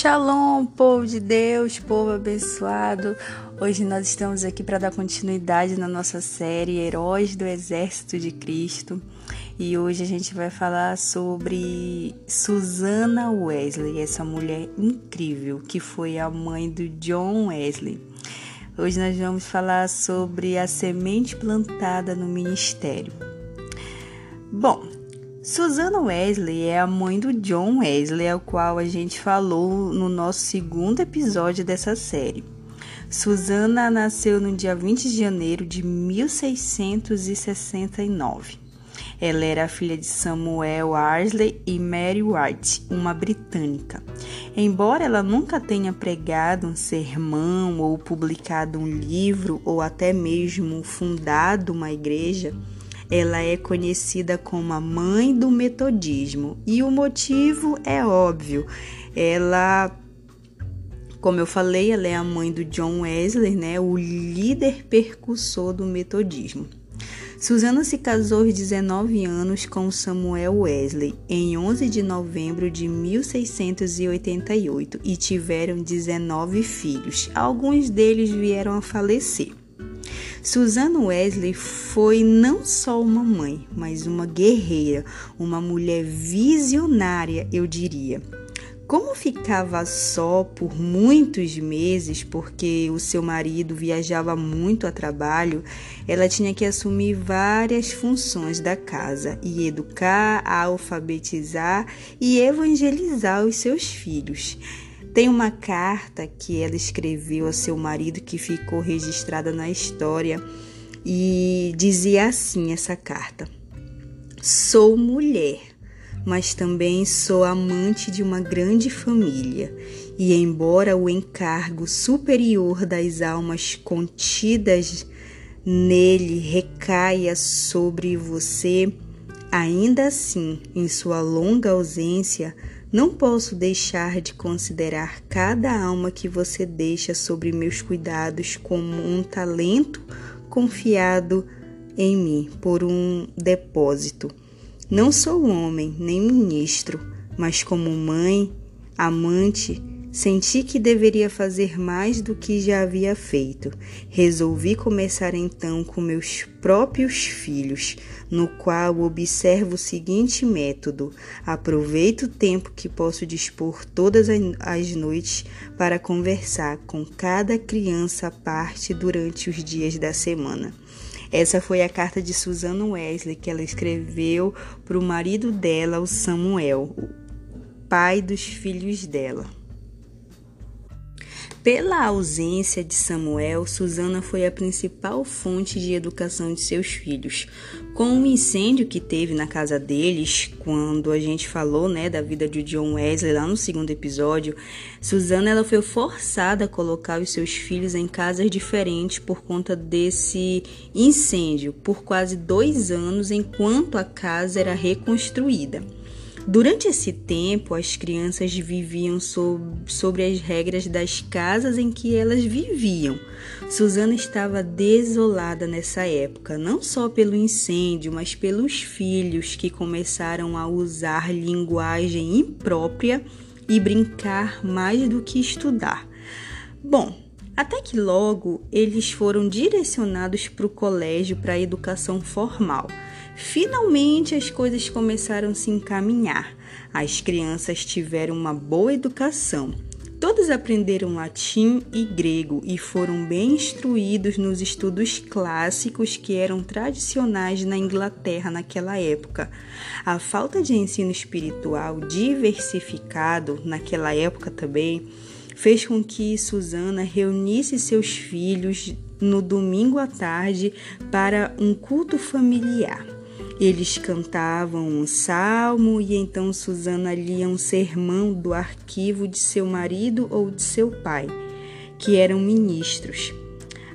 Shalom, povo de Deus, povo abençoado. Hoje nós estamos aqui para dar continuidade na nossa série Heróis do Exército de Cristo. E hoje a gente vai falar sobre Susana Wesley, essa mulher incrível que foi a mãe do John Wesley. Hoje nós vamos falar sobre a semente plantada no ministério. Bom, Susana Wesley é a mãe do John Wesley, ao qual a gente falou no nosso segundo episódio dessa série. Susana nasceu no dia 20 de janeiro de 1669. Ela era filha de Samuel Arsley e Mary White, uma britânica. Embora ela nunca tenha pregado um sermão ou publicado um livro ou até mesmo fundado uma igreja, ela é conhecida como a mãe do metodismo e o motivo é óbvio. Ela como eu falei, ela é a mãe do John Wesley, né, o líder percussor do metodismo. Susana se casou aos 19 anos com Samuel Wesley em 11 de novembro de 1688 e tiveram 19 filhos. Alguns deles vieram a falecer. Susana Wesley foi não só uma mãe, mas uma guerreira, uma mulher visionária, eu diria. Como ficava só por muitos meses, porque o seu marido viajava muito a trabalho, ela tinha que assumir várias funções da casa e educar, alfabetizar e evangelizar os seus filhos. Tem uma carta que ela escreveu a seu marido que ficou registrada na história e dizia assim essa carta: Sou mulher, mas também sou amante de uma grande família. E embora o encargo superior das almas contidas nele recaia sobre você, ainda assim, em sua longa ausência, não posso deixar de considerar cada alma que você deixa sobre meus cuidados como um talento confiado em mim por um depósito. Não sou homem nem ministro, mas como mãe, amante, Senti que deveria fazer mais do que já havia feito. Resolvi começar então com meus próprios filhos, no qual observo o seguinte método: aproveito o tempo que posso dispor todas as noites para conversar com cada criança à parte durante os dias da semana. Essa foi a carta de Susana Wesley que ela escreveu para o marido dela, o Samuel, o pai dos filhos dela. Pela ausência de Samuel, Susana foi a principal fonte de educação de seus filhos. Com o incêndio que teve na casa deles, quando a gente falou, né, da vida de John Wesley lá no segundo episódio, Susana ela foi forçada a colocar os seus filhos em casas diferentes por conta desse incêndio, por quase dois anos, enquanto a casa era reconstruída. Durante esse tempo, as crianças viviam sob, sobre as regras das casas em que elas viviam. Susana estava desolada nessa época, não só pelo incêndio, mas pelos filhos que começaram a usar linguagem imprópria e brincar mais do que estudar. Bom, até que logo eles foram direcionados para o colégio para a educação formal. Finalmente as coisas começaram a se encaminhar. As crianças tiveram uma boa educação. Todos aprenderam latim e grego e foram bem instruídos nos estudos clássicos que eram tradicionais na Inglaterra naquela época. A falta de ensino espiritual diversificado naquela época também fez com que Susana reunisse seus filhos no domingo à tarde para um culto familiar. Eles cantavam um salmo e então Susana lia um sermão do arquivo de seu marido ou de seu pai, que eram ministros.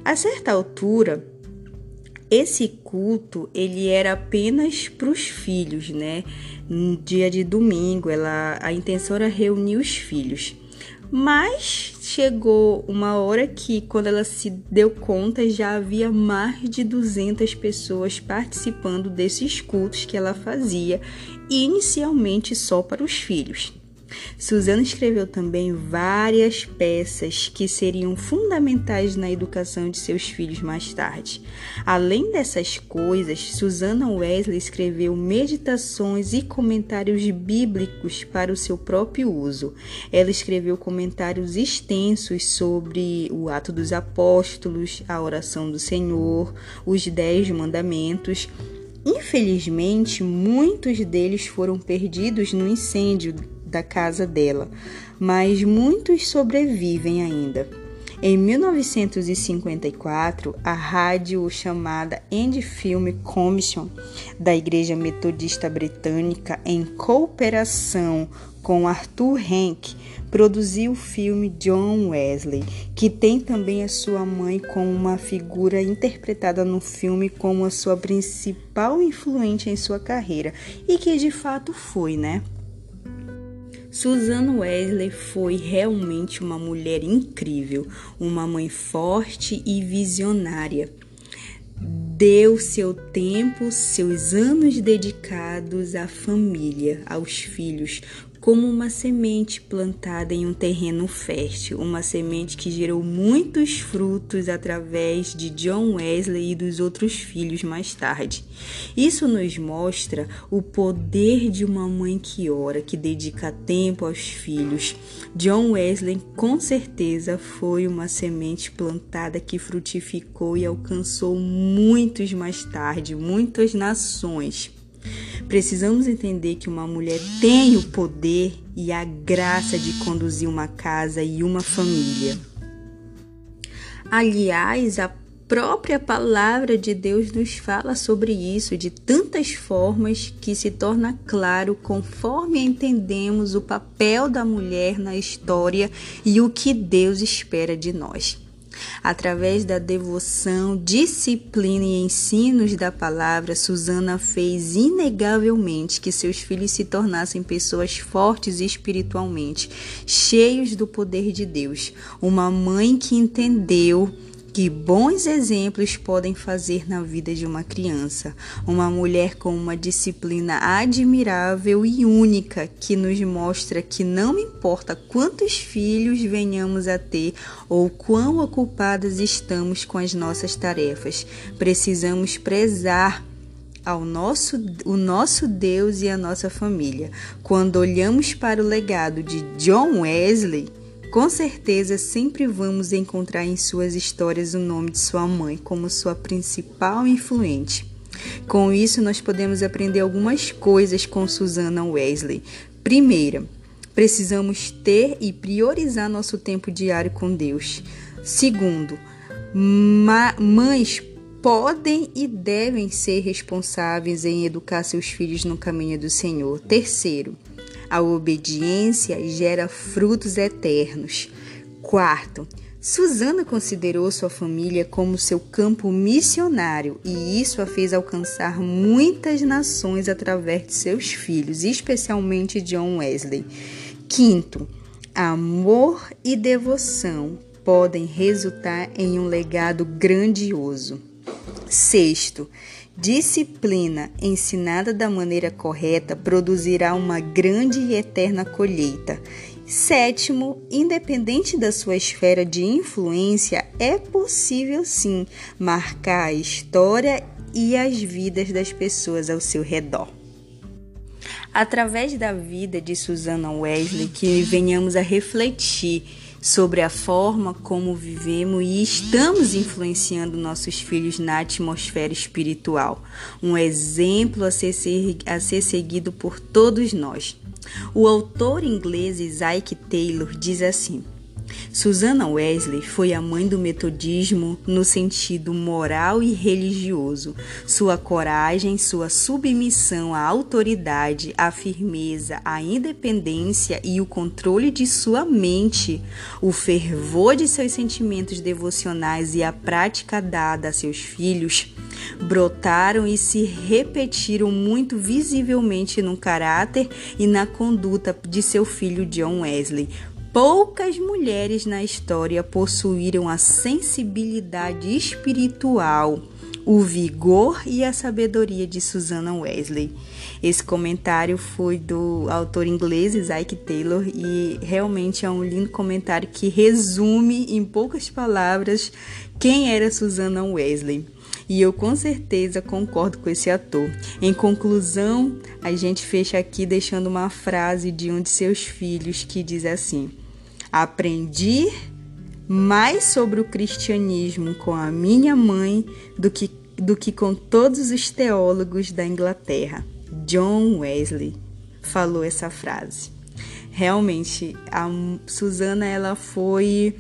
A certa altura, esse culto ele era apenas para os filhos, né? No dia de domingo, ela, a intenção era reunir os filhos. Mas chegou uma hora que, quando ela se deu conta, já havia mais de 200 pessoas participando desses cultos que ela fazia, inicialmente só para os filhos. Susana escreveu também várias peças que seriam fundamentais na educação de seus filhos mais tarde. Além dessas coisas, Susana Wesley escreveu meditações e comentários bíblicos para o seu próprio uso. Ela escreveu comentários extensos sobre o Ato dos Apóstolos, a oração do Senhor, os Dez Mandamentos. Infelizmente, muitos deles foram perdidos no incêndio da casa dela, mas muitos sobrevivem ainda. Em 1954, a rádio chamada End Film Commission da Igreja Metodista Britânica, em cooperação com Arthur Henk, produziu o filme John Wesley, que tem também a sua mãe como uma figura interpretada no filme como a sua principal influente em sua carreira, e que de fato foi, né? Susan Wesley foi realmente uma mulher incrível, uma mãe forte e visionária. Deu seu tempo, seus anos dedicados à família, aos filhos, como uma semente plantada em um terreno fértil, uma semente que gerou muitos frutos através de John Wesley e dos outros filhos mais tarde. Isso nos mostra o poder de uma mãe que ora, que dedica tempo aos filhos. John Wesley com certeza foi uma semente plantada que frutificou e alcançou muitos mais tarde, muitas nações. Precisamos entender que uma mulher tem o poder e a graça de conduzir uma casa e uma família. Aliás, a própria palavra de Deus nos fala sobre isso de tantas formas que se torna claro conforme entendemos o papel da mulher na história e o que Deus espera de nós. Através da devoção, disciplina e ensinos da palavra, Susana fez inegavelmente que seus filhos se tornassem pessoas fortes espiritualmente, cheios do poder de Deus. Uma mãe que entendeu que bons exemplos podem fazer na vida de uma criança. Uma mulher com uma disciplina admirável e única que nos mostra que não importa quantos filhos venhamos a ter ou quão ocupadas estamos com as nossas tarefas, precisamos prezar ao nosso, o nosso Deus e a nossa família. Quando olhamos para o legado de John Wesley, com certeza sempre vamos encontrar em suas histórias o nome de sua mãe como sua principal influente. Com isso, nós podemos aprender algumas coisas com Susana Wesley. Primeira, precisamos ter e priorizar nosso tempo diário com Deus. Segundo, mães podem e devem ser responsáveis em educar seus filhos no caminho do Senhor. Terceiro, a obediência gera frutos eternos. Quarto, Susana considerou sua família como seu campo missionário e isso a fez alcançar muitas nações através de seus filhos, especialmente John Wesley. Quinto, amor e devoção podem resultar em um legado grandioso. Sexto, Disciplina ensinada da maneira correta produzirá uma grande e eterna colheita. Sétimo, independente da sua esfera de influência, é possível sim marcar a história e as vidas das pessoas ao seu redor. Através da vida de Susana Wesley, que venhamos a refletir sobre a forma como vivemos e estamos influenciando nossos filhos na atmosfera espiritual. Um exemplo a ser, a ser seguido por todos nós. O autor inglês Isaac Taylor diz assim: Susana Wesley foi a mãe do metodismo no sentido moral e religioso. Sua coragem, sua submissão à autoridade, a firmeza, a independência e o controle de sua mente, o fervor de seus sentimentos devocionais e a prática dada a seus filhos brotaram e se repetiram muito visivelmente no caráter e na conduta de seu filho John Wesley poucas mulheres na história possuíram a sensibilidade espiritual o vigor e a sabedoria de Susanna Wesley. Esse comentário foi do autor inglês Isaac Taylor e realmente é um lindo comentário que resume em poucas palavras quem era Susanna Wesley. E eu com certeza concordo com esse ator. Em conclusão, a gente fecha aqui deixando uma frase de um de seus filhos que diz assim: Aprendi mais sobre o cristianismo com a minha mãe do que, do que com todos os teólogos da Inglaterra. John Wesley falou essa frase. Realmente, a Susana ela foi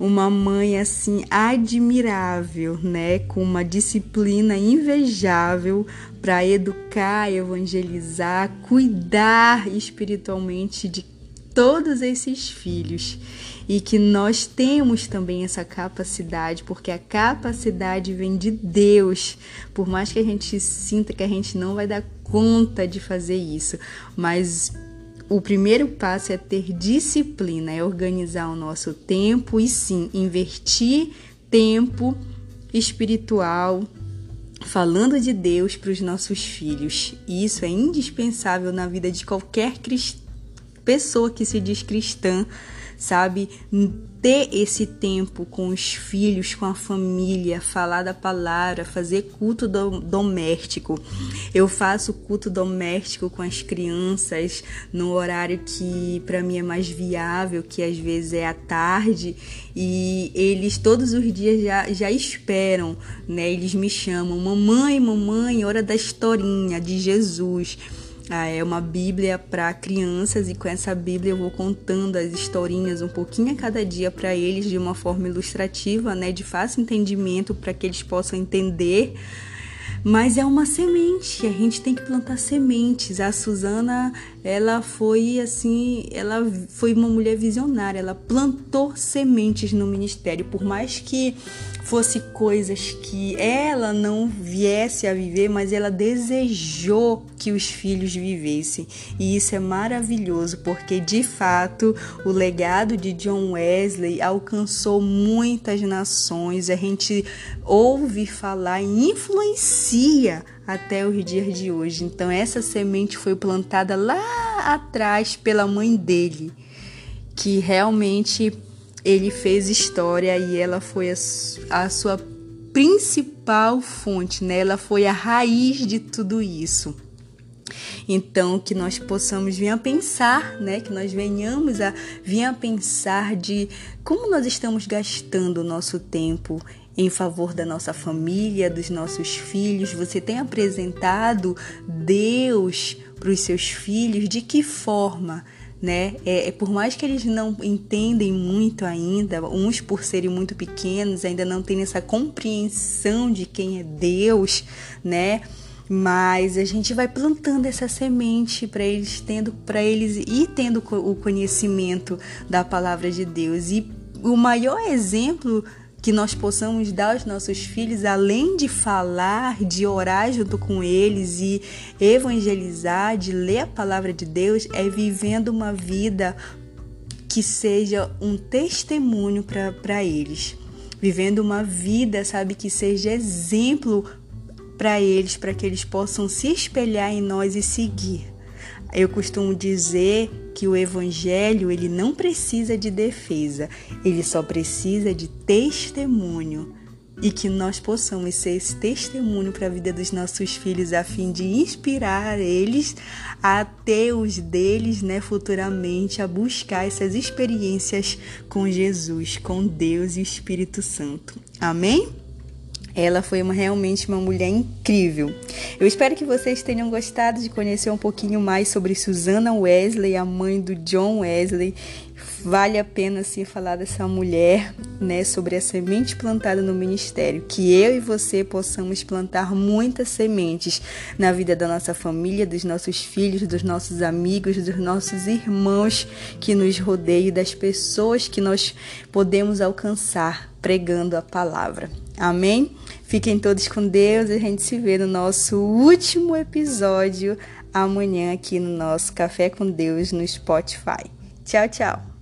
uma mãe assim admirável, né, com uma disciplina invejável para educar, evangelizar, cuidar espiritualmente de todos esses filhos e que nós temos também essa capacidade, porque a capacidade vem de Deus. Por mais que a gente sinta que a gente não vai dar conta de fazer isso, mas o primeiro passo é ter disciplina, é organizar o nosso tempo e sim investir tempo espiritual falando de Deus para os nossos filhos. E isso é indispensável na vida de qualquer cristão pessoa que se diz cristã, sabe? Ter esse tempo com os filhos, com a família, falar da palavra, fazer culto do, doméstico. Eu faço culto doméstico com as crianças no horário que para mim é mais viável, que às vezes é à tarde, e eles todos os dias já, já esperam, né? Eles me chamam, mamãe, mamãe, hora da historinha de Jesus. Ah, é uma Bíblia para crianças e com essa Bíblia eu vou contando as historinhas um pouquinho a cada dia para eles de uma forma ilustrativa, né, de fácil entendimento para que eles possam entender. Mas é uma semente, a gente tem que plantar sementes. A Suzana, ela foi assim, ela foi uma mulher visionária, ela plantou sementes no ministério, por mais que fosse coisas que ela não viesse a viver, mas ela desejou que os filhos vivessem. E isso é maravilhoso, porque de fato o legado de John Wesley alcançou muitas nações. A gente ouve falar e influencia até os dias de hoje. Então essa semente foi plantada lá atrás pela mãe dele, que realmente ele fez história e ela foi a, a sua principal fonte, né? Ela foi a raiz de tudo isso. Então, que nós possamos vir a pensar, né? Que nós venhamos a vir a pensar de como nós estamos gastando o nosso tempo em favor da nossa família, dos nossos filhos. Você tem apresentado Deus para os seus filhos? De que forma? né? É, é, por mais que eles não entendem muito ainda, uns por serem muito pequenos, ainda não têm essa compreensão de quem é Deus, né? Mas a gente vai plantando essa semente para eles tendo para eles ir tendo o conhecimento da palavra de Deus. E o maior exemplo que nós possamos dar aos nossos filhos, além de falar, de orar junto com eles e evangelizar, de ler a palavra de Deus, é vivendo uma vida que seja um testemunho para eles. Vivendo uma vida, sabe, que seja exemplo para eles, para que eles possam se espelhar em nós e seguir. Eu costumo dizer que o evangelho ele não precisa de defesa, ele só precisa de testemunho e que nós possamos ser esse testemunho para a vida dos nossos filhos a fim de inspirar eles a ter os deles, né, futuramente a buscar essas experiências com Jesus, com Deus e Espírito Santo. Amém? Ela foi uma, realmente uma mulher incrível. Eu espero que vocês tenham gostado de conhecer um pouquinho mais sobre Susana Wesley, a mãe do John Wesley. Vale a pena sim falar dessa mulher, né, sobre a semente plantada no ministério, que eu e você possamos plantar muitas sementes na vida da nossa família, dos nossos filhos, dos nossos amigos, dos nossos irmãos que nos rodeiam, das pessoas que nós podemos alcançar pregando a palavra. Amém? Fiquem todos com Deus e a gente se vê no nosso último episódio amanhã aqui no nosso Café com Deus no Spotify. Tchau, tchau.